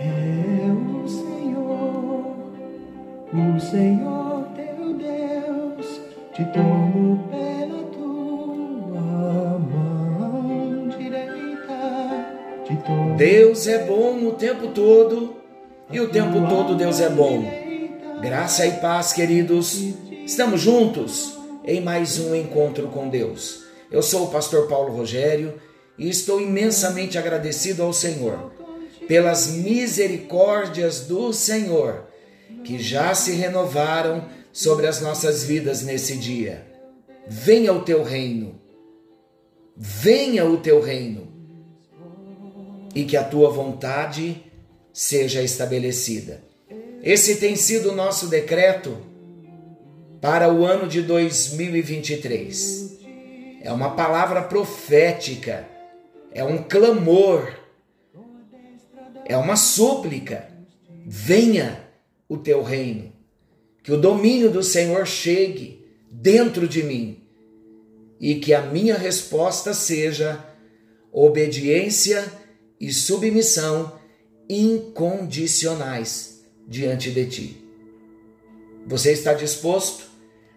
é o Senhor, o Senhor teu Deus, te tomo pela tua mão direita, te tomo Deus é bom o tempo todo e o tempo todo Deus é bom. Graça e paz, queridos. Estamos juntos em mais um encontro com Deus. Eu sou o pastor Paulo Rogério e estou imensamente agradecido ao Senhor pelas misericórdias do Senhor que já se renovaram sobre as nossas vidas nesse dia. Venha o teu reino. Venha o teu reino. E que a tua vontade seja estabelecida. Esse tem sido o nosso decreto para o ano de 2023. É uma palavra profética, é um clamor, é uma súplica. Venha o teu reino, que o domínio do Senhor chegue dentro de mim e que a minha resposta seja obediência e submissão incondicionais diante de ti. Você está disposto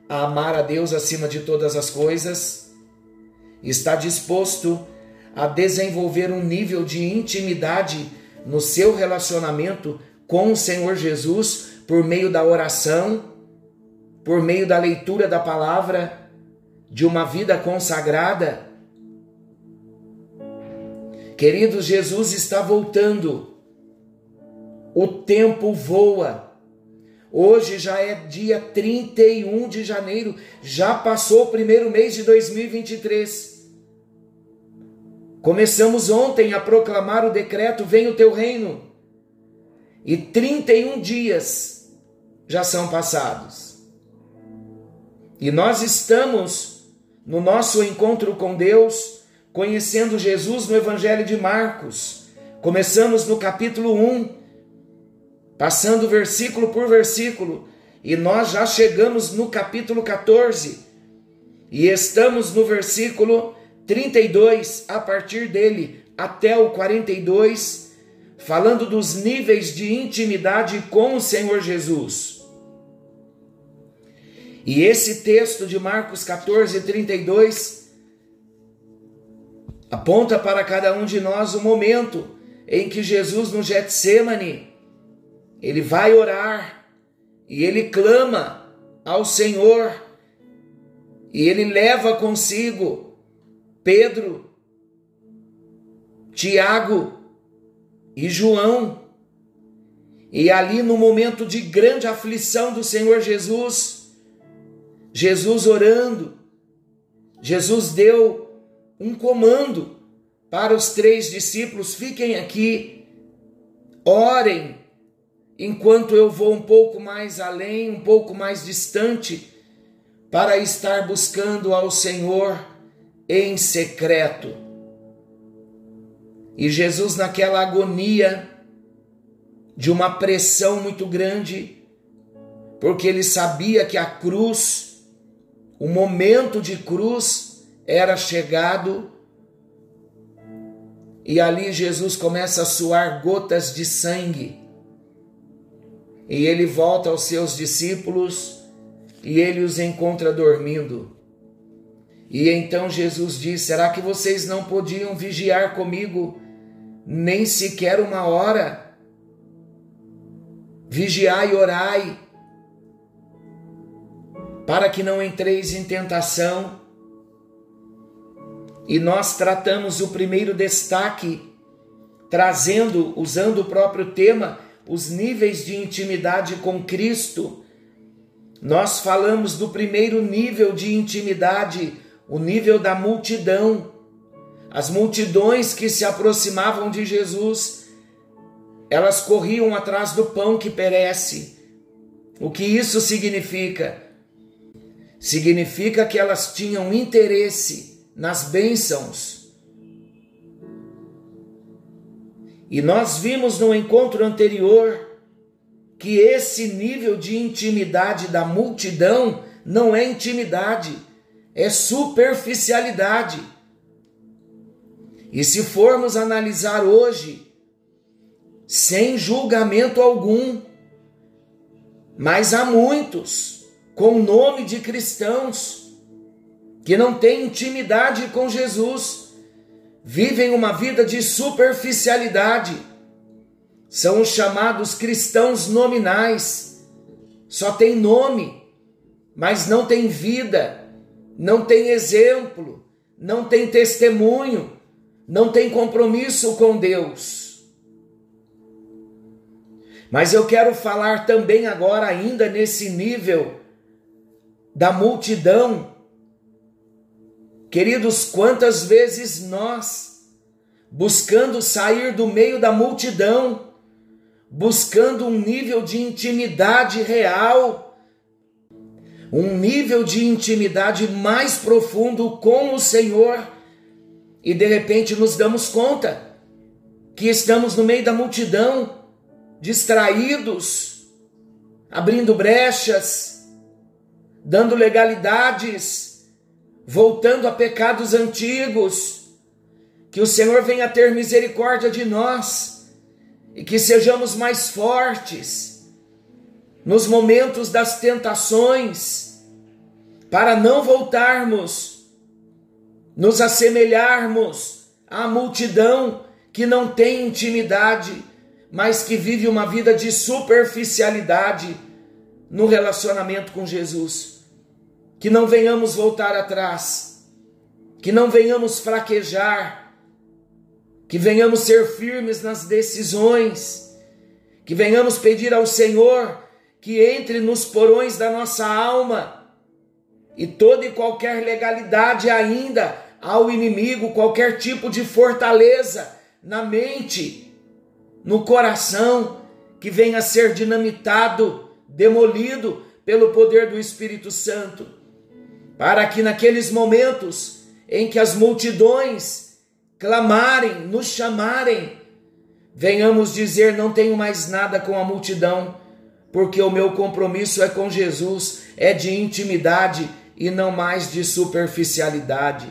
a amar a Deus acima de todas as coisas? Está disposto a desenvolver um nível de intimidade no seu relacionamento com o Senhor Jesus por meio da oração, por meio da leitura da palavra, de uma vida consagrada? Queridos, Jesus está voltando. O tempo voa. Hoje já é dia 31 de janeiro, já passou o primeiro mês de 2023. Começamos ontem a proclamar o decreto: Vem o teu reino. E 31 dias já são passados. E nós estamos no nosso encontro com Deus, conhecendo Jesus no Evangelho de Marcos. Começamos no capítulo 1 passando versículo por versículo, e nós já chegamos no capítulo 14 e estamos no versículo 32, a partir dele até o 42, falando dos níveis de intimidade com o Senhor Jesus. E esse texto de Marcos 14, 32 aponta para cada um de nós o momento em que Jesus no Getsemane ele vai orar e ele clama ao Senhor e ele leva consigo Pedro, Tiago e João. E ali no momento de grande aflição do Senhor Jesus, Jesus orando, Jesus deu um comando para os três discípulos: fiquem aqui, orem enquanto eu vou um pouco mais além, um pouco mais distante, para estar buscando ao Senhor em secreto. E Jesus, naquela agonia de uma pressão muito grande, porque ele sabia que a cruz, o momento de cruz era chegado, e ali Jesus começa a suar gotas de sangue e ele volta aos seus discípulos e ele os encontra dormindo. E então Jesus diz: Será que vocês não podiam vigiar comigo nem sequer uma hora? Vigiai e orai, para que não entreis em tentação. E nós tratamos o primeiro destaque, trazendo, usando o próprio tema, os níveis de intimidade com Cristo. Nós falamos do primeiro nível de intimidade, o nível da multidão. As multidões que se aproximavam de Jesus, elas corriam atrás do pão que perece. O que isso significa? Significa que elas tinham interesse nas bênçãos E nós vimos no encontro anterior que esse nível de intimidade da multidão não é intimidade, é superficialidade. E se formos analisar hoje, sem julgamento algum. Mas há muitos com nome de cristãos que não têm intimidade com Jesus, vivem uma vida de superficialidade. São os chamados cristãos nominais. Só tem nome, mas não tem vida, não tem exemplo, não tem testemunho, não tem compromisso com Deus. Mas eu quero falar também agora, ainda nesse nível da multidão. Queridos, quantas vezes nós, buscando sair do meio da multidão, buscando um nível de intimidade real, um nível de intimidade mais profundo com o Senhor, e de repente nos damos conta que estamos no meio da multidão, distraídos, abrindo brechas, dando legalidades, voltando a pecados antigos. Que o Senhor venha ter misericórdia de nós e que sejamos mais fortes nos momentos das tentações, para não voltarmos nos assemelharmos à multidão que não tem intimidade, mas que vive uma vida de superficialidade no relacionamento com Jesus. Que não venhamos voltar atrás, que não venhamos fraquejar, que venhamos ser firmes nas decisões, que venhamos pedir ao Senhor que entre nos porões da nossa alma. E toda e qualquer legalidade ainda ao inimigo, qualquer tipo de fortaleza na mente, no coração, que venha a ser dinamitado, demolido pelo poder do Espírito Santo, para que naqueles momentos em que as multidões clamarem, nos chamarem, venhamos dizer: não tenho mais nada com a multidão, porque o meu compromisso é com Jesus, é de intimidade e não mais de superficialidade.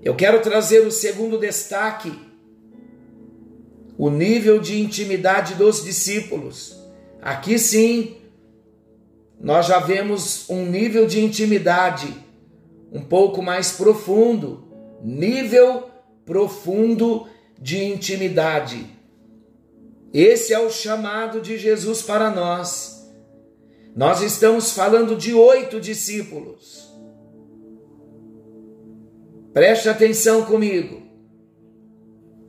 Eu quero trazer o segundo destaque, o nível de intimidade dos discípulos. Aqui sim, nós já vemos um nível de intimidade um pouco mais profundo, nível profundo de intimidade. Esse é o chamado de Jesus para nós. Nós estamos falando de oito discípulos. Preste atenção comigo.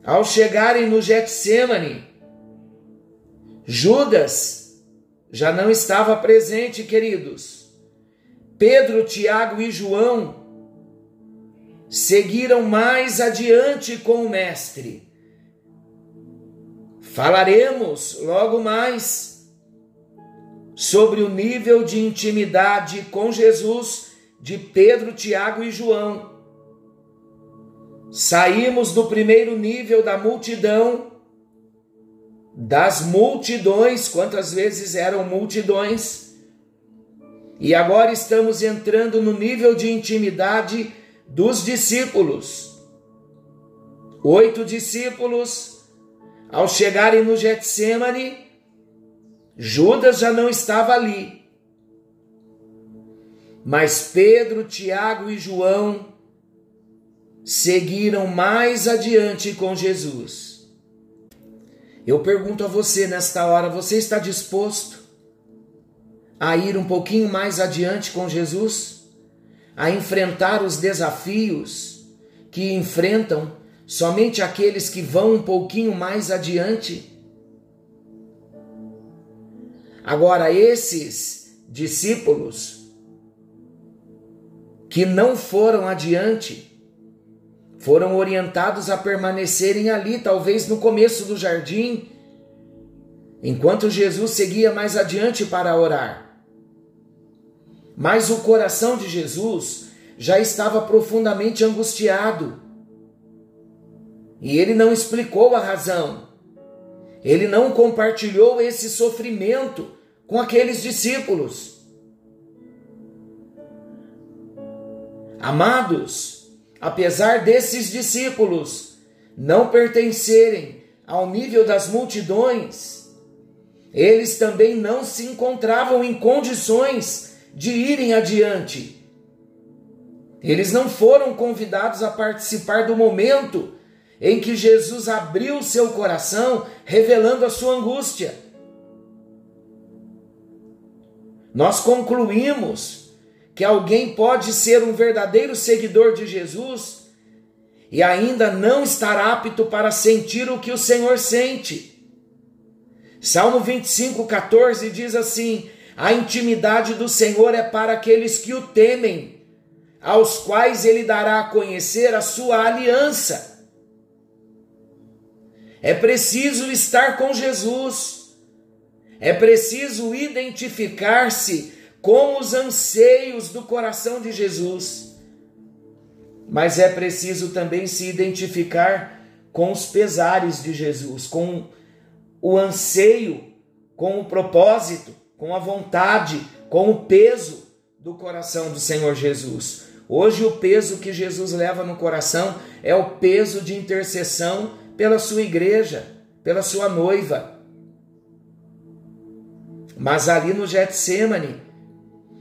Ao chegarem no Getsemane, Judas já não estava presente, queridos. Pedro, Tiago e João seguiram mais adiante com o Mestre. Falaremos logo mais sobre o nível de intimidade com Jesus de Pedro, Tiago e João. Saímos do primeiro nível da multidão, das multidões, quantas vezes eram multidões, e agora estamos entrando no nível de intimidade dos discípulos. Oito discípulos, ao chegarem no Getsemane, Judas já não estava ali. Mas Pedro, Tiago e João seguiram mais adiante com Jesus. Eu pergunto a você nesta hora: você está disposto a ir um pouquinho mais adiante com Jesus? A enfrentar os desafios que enfrentam somente aqueles que vão um pouquinho mais adiante? Agora, esses discípulos que não foram adiante, foram orientados a permanecerem ali, talvez no começo do jardim, enquanto Jesus seguia mais adiante para orar. Mas o coração de Jesus já estava profundamente angustiado. E ele não explicou a razão. Ele não compartilhou esse sofrimento com aqueles discípulos. Amados, apesar desses discípulos não pertencerem ao nível das multidões, eles também não se encontravam em condições de irem adiante. Eles não foram convidados a participar do momento em que Jesus abriu seu coração, revelando a sua angústia. Nós concluímos que alguém pode ser um verdadeiro seguidor de Jesus e ainda não estar apto para sentir o que o Senhor sente. Salmo 25, 14 diz assim: A intimidade do Senhor é para aqueles que o temem, aos quais ele dará a conhecer a sua aliança. É preciso estar com Jesus, é preciso identificar-se com os anseios do coração de Jesus, mas é preciso também se identificar com os pesares de Jesus, com o anseio, com o propósito, com a vontade, com o peso do coração do Senhor Jesus. Hoje, o peso que Jesus leva no coração é o peso de intercessão pela sua igreja, pela sua noiva. Mas ali no Getsemane,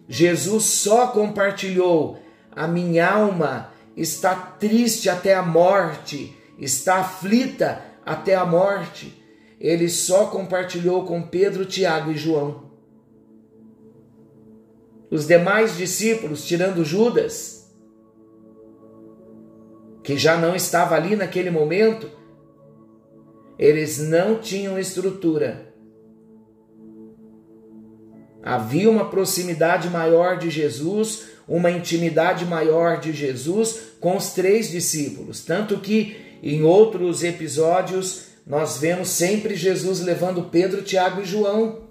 Jesus só compartilhou: a minha alma está triste até a morte, está aflita até a morte. Ele só compartilhou com Pedro, Tiago e João. Os demais discípulos, tirando Judas, que já não estava ali naquele momento, eles não tinham estrutura. Havia uma proximidade maior de Jesus, uma intimidade maior de Jesus com os três discípulos. Tanto que em outros episódios nós vemos sempre Jesus levando Pedro, Tiago e João.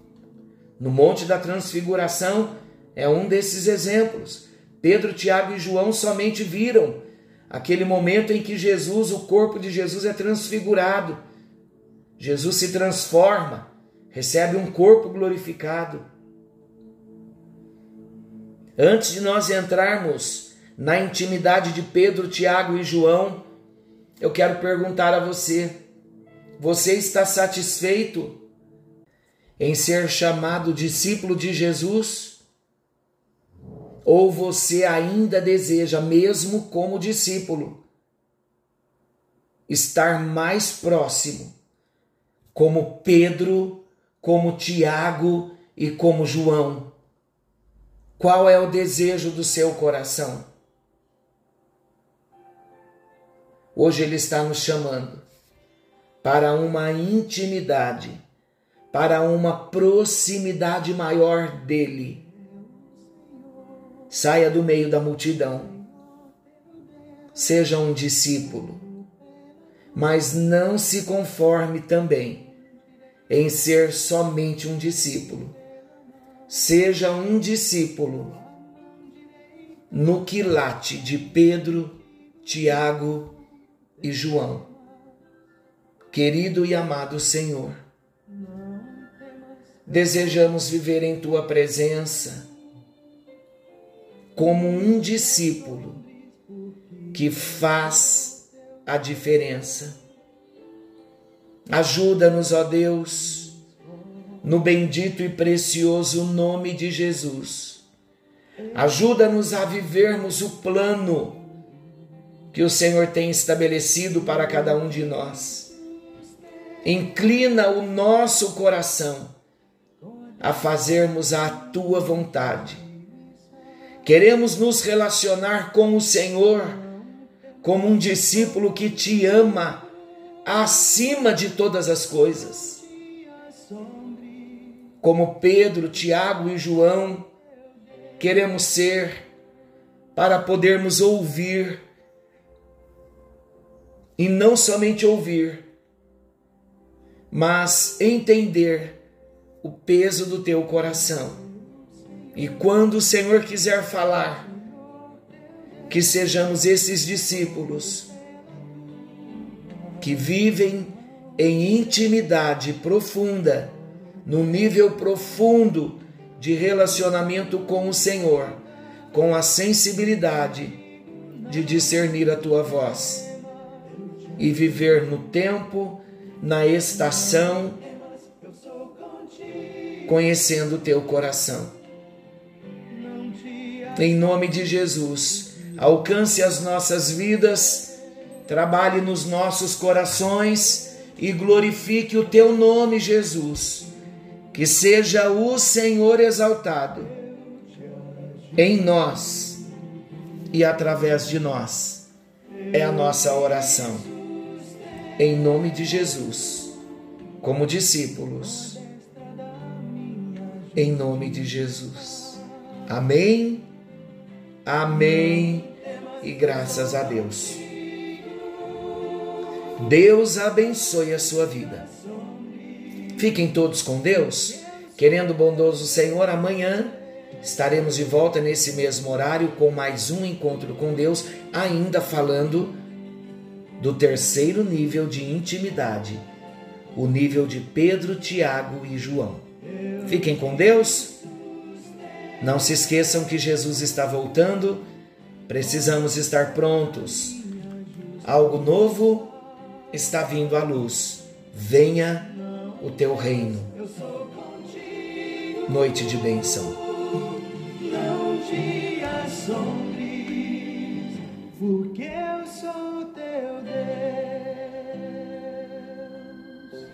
No Monte da Transfiguração é um desses exemplos. Pedro, Tiago e João somente viram aquele momento em que Jesus, o corpo de Jesus é transfigurado Jesus se transforma, recebe um corpo glorificado. Antes de nós entrarmos na intimidade de Pedro, Tiago e João, eu quero perguntar a você: você está satisfeito em ser chamado discípulo de Jesus? Ou você ainda deseja, mesmo como discípulo, estar mais próximo como Pedro, como Tiago e como João. Qual é o desejo do seu coração? Hoje Ele está nos chamando para uma intimidade, para uma proximidade maior dEle. Saia do meio da multidão, seja um discípulo, mas não se conforme também em ser somente um discípulo. Seja um discípulo no quilate de Pedro, Tiago e João. Querido e amado Senhor, desejamos viver em tua presença como um discípulo que faz a diferença Ajuda-nos, ó Deus, no bendito e precioso nome de Jesus. Ajuda-nos a vivermos o plano que o Senhor tem estabelecido para cada um de nós. Inclina o nosso coração a fazermos a tua vontade. Queremos nos relacionar com o Senhor como um discípulo que te ama acima de todas as coisas. Como Pedro, Tiago e João, queremos ser para podermos ouvir e não somente ouvir, mas entender o peso do teu coração. E quando o Senhor quiser falar, que sejamos esses discípulos que vivem em intimidade profunda, no nível profundo de relacionamento com o Senhor, com a sensibilidade de discernir a tua voz e viver no tempo na estação, conhecendo o teu coração. Em nome de Jesus, alcance as nossas vidas, trabalhe nos nossos corações e glorifique o teu nome, Jesus. Que seja o Senhor exaltado em nós e através de nós. É a nossa oração. Em nome de Jesus, como discípulos. Em nome de Jesus. Amém. Amém. E graças a Deus. Deus abençoe a sua vida. Fiquem todos com Deus. Querendo o bondoso Senhor, amanhã estaremos de volta nesse mesmo horário com mais um encontro com Deus, ainda falando do terceiro nível de intimidade, o nível de Pedro, Tiago e João. Fiquem com Deus. Não se esqueçam que Jesus está voltando. Precisamos estar prontos. Algo novo está vindo a luz. Venha o teu reino. Noite de bênção. Não te assombres, porque eu sou teu Deus.